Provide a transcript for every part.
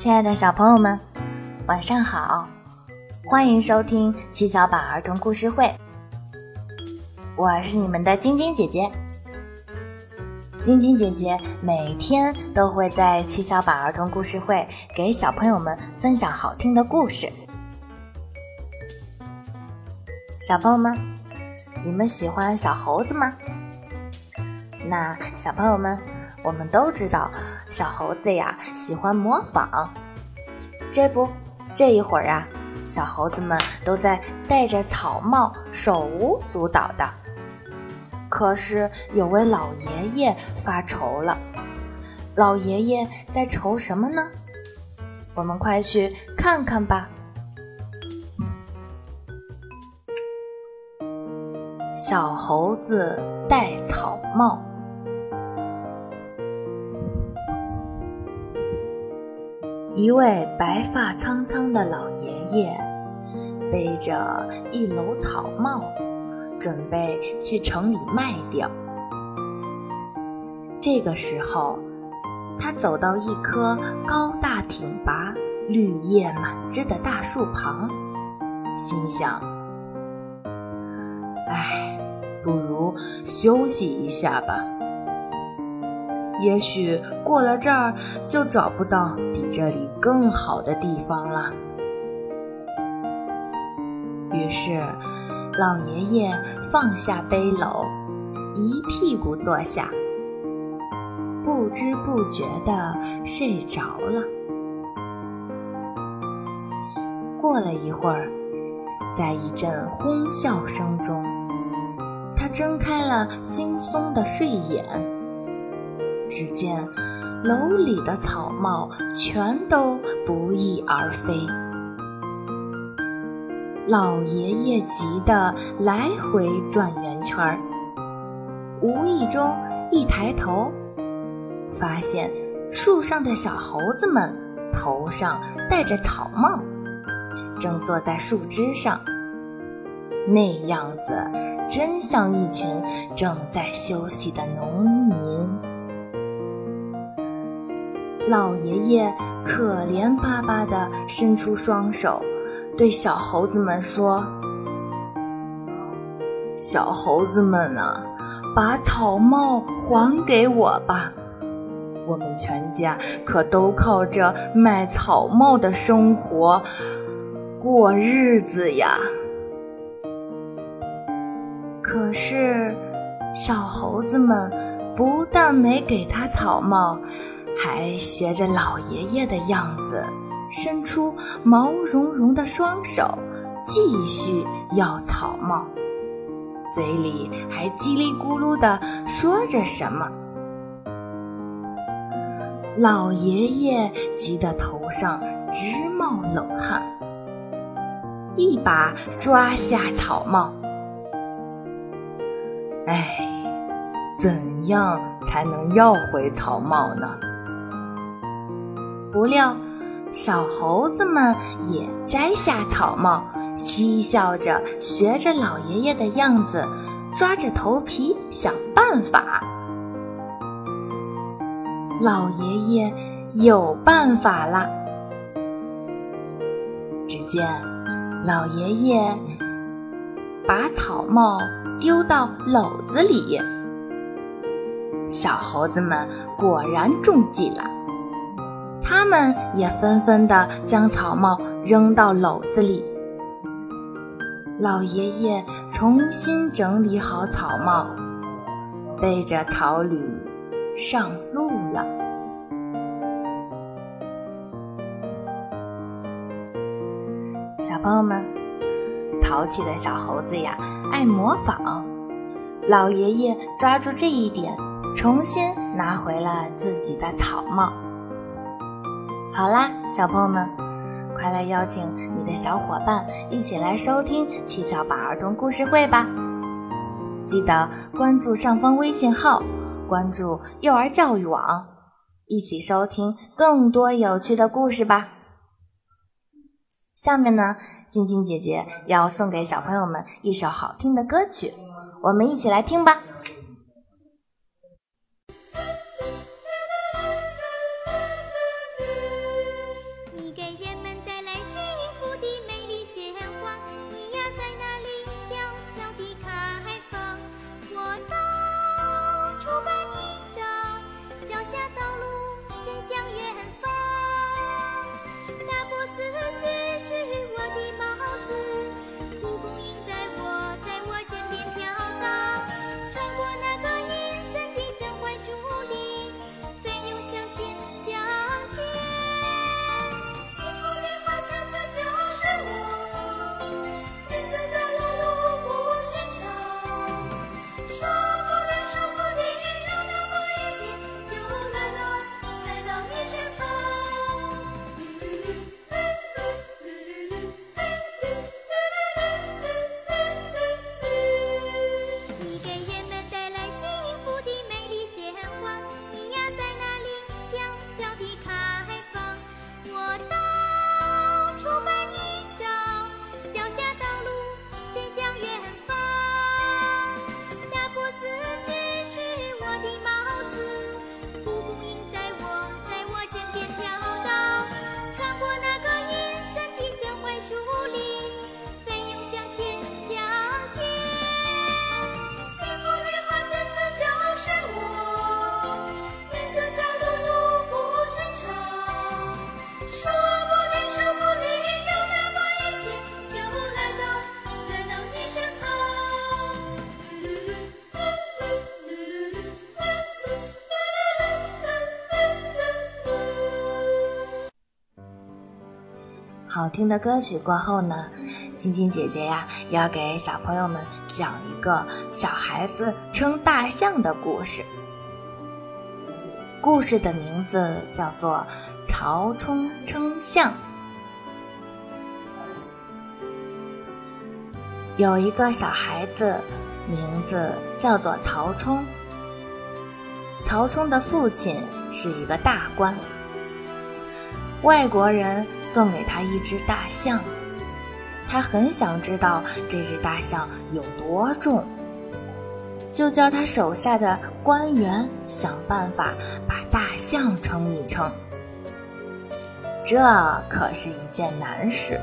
亲爱的小朋友们，晚上好！欢迎收听七巧板儿童故事会，我是你们的晶晶姐姐。晶晶姐姐每天都会在七巧板儿童故事会给小朋友们分享好听的故事。小朋友们，你们喜欢小猴子吗？那小朋友们。我们都知道，小猴子呀喜欢模仿。这不，这一会儿啊，小猴子们都在戴着草帽，手舞足蹈的。可是有位老爷爷发愁了，老爷爷在愁什么呢？我们快去看看吧。小猴子戴草帽。一位白发苍苍的老爷爷背着一篓草帽，准备去城里卖掉。这个时候，他走到一棵高大挺拔、绿叶满枝的大树旁，心想：“哎，不如休息一下吧。”也许过了这儿就找不到比这里更好的地方了。于是，老爷爷放下背篓，一屁股坐下，不知不觉地睡着了。过了一会儿，在一阵哄笑声中，他睁开了惺忪的睡眼。只见楼里的草帽全都不翼而飞，老爷爷急得来回转圆圈儿。无意中一抬头，发现树上的小猴子们头上戴着草帽，正坐在树枝上，那样子真像一群正在休息的农民。老爷爷可怜巴巴地伸出双手，对小猴子们说：“小猴子们啊，把草帽还给我吧！我们全家可都靠着卖草帽的生活过日子呀。”可是，小猴子们不但没给他草帽。还学着老爷爷的样子，伸出毛茸茸的双手，继续要草帽，嘴里还叽里咕噜地说着什么。老爷爷急得头上直冒冷汗，一把抓下草帽。哎，怎样才能要回草帽呢？不料，小猴子们也摘下草帽，嬉笑着学着老爷爷的样子，抓着头皮想办法。老爷爷有办法了。只见老爷爷把草帽丢到篓子里，小猴子们果然中计了。他们也纷纷地将草帽扔到篓子里。老爷爷重新整理好草帽，背着草履上路了。小朋友们，淘气的小猴子呀，爱模仿。老爷爷抓住这一点，重新拿回了自己的草帽。好啦，小朋友们，快来邀请你的小伙伴一起来收听七巧板儿童故事会吧！记得关注上方微信号，关注幼儿教育网，一起收听更多有趣的故事吧。下面呢，晶晶姐姐要送给小朋友们一首好听的歌曲，我们一起来听吧。好听的歌曲过后呢，晶晶姐姐呀要给小朋友们讲一个小孩子称大象的故事。故事的名字叫做《曹冲称象》。有一个小孩子，名字叫做曹冲。曹冲的父亲是一个大官。外国人送给他一只大象，他很想知道这只大象有多重，就叫他手下的官员想办法把大象称一称。这可是一件难事。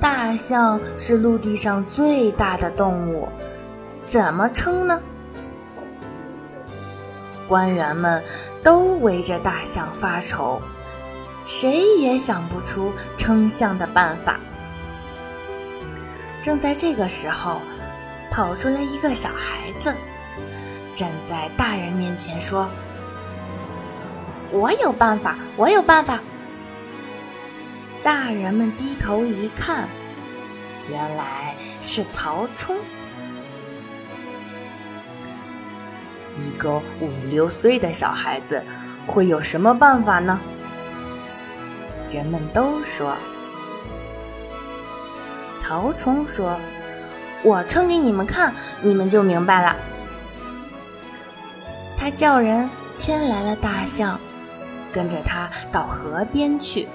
大象是陆地上最大的动物，怎么称呢？官员们都围着大象发愁。谁也想不出称象的办法。正在这个时候，跑出来一个小孩子，站在大人面前说：“我有办法，我有办法。”大人们低头一看，原来是曹冲。一个五六岁的小孩子会有什么办法呢？人们都说，曹冲说：“我称给你们看，你们就明白了。”他叫人牵来了大象，跟着他到河边去。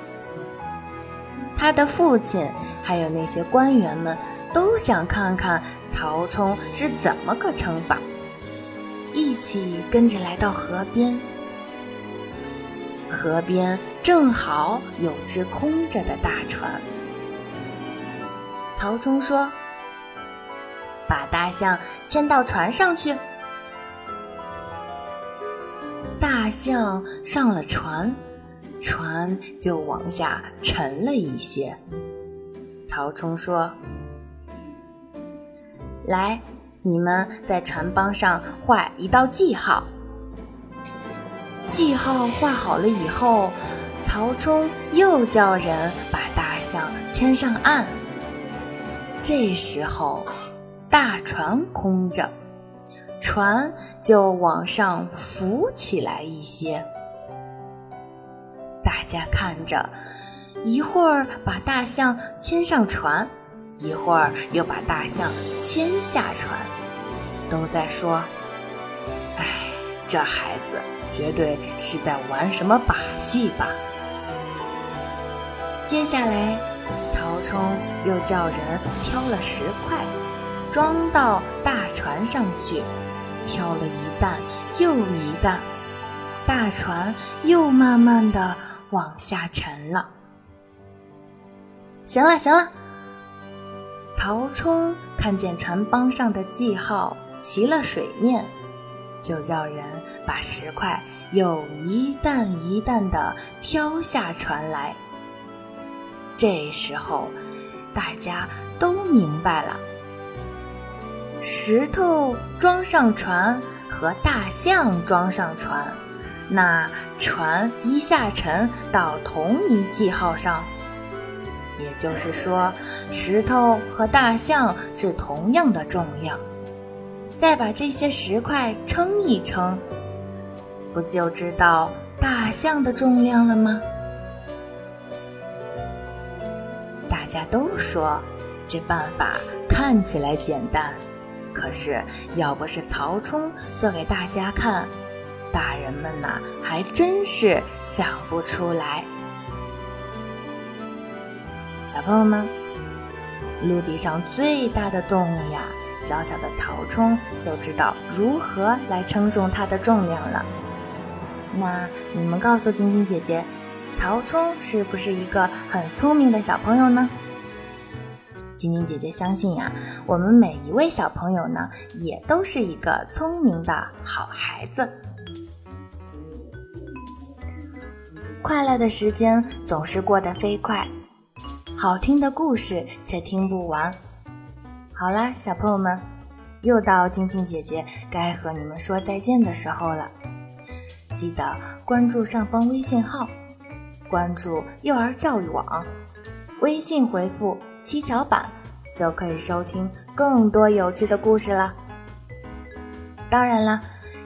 他的父亲还有那些官员们都想看看曹冲是怎么个称法，一起跟着来到河边。河边正好有只空着的大船。曹冲说：“把大象牵到船上去。”大象上了船，船就往下沉了一些。曹冲说：“来，你们在船帮上画一道记号。”记号画好了以后，曹冲又叫人把大象牵上岸。这时候，大船空着，船就往上浮起来一些。大家看着，一会儿把大象牵上船，一会儿又把大象牵下船，都在说：“哎，这孩子。”绝对是在玩什么把戏吧。接下来，曹冲又叫人挑了石块，装到大船上去，挑了一担又一担，大船又慢慢的往下沉了。行了，行了。曹冲看见船帮上的记号齐了水面。就叫人把石块又一担一担的挑下船来。这时候，大家都明白了：石头装上船和大象装上船，那船一下沉到同一记号上，也就是说，石头和大象是同样的重量。再把这些石块称一称，不就知道大象的重量了吗？大家都说这办法看起来简单，可是要不是曹冲做给大家看，大人们呐还真是想不出来。小朋友们，陆地上最大的动物呀！小小的曹冲就知道如何来称重它的重量了。那你们告诉晶晶姐姐，曹冲是不是一个很聪明的小朋友呢？晶晶姐姐相信呀，我们每一位小朋友呢，也都是一个聪明的好孩子。快乐的时间总是过得飞快，好听的故事却听不完。好啦，小朋友们，又到晶晶姐姐该和你们说再见的时候了。记得关注上方微信号，关注幼儿教育网，微信回复“七巧板”就可以收听更多有趣的故事了。当然了，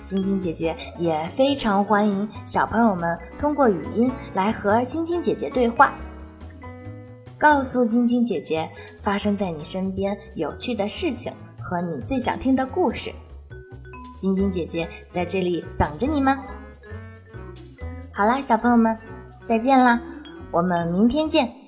晶晶姐姐也非常欢迎小朋友们通过语音来和晶晶姐姐对话，告诉晶晶姐姐发生在你身边有趣的事情和你最想听的故事。晶晶姐姐在这里等着你们。好啦，小朋友们，再见啦，我们明天见。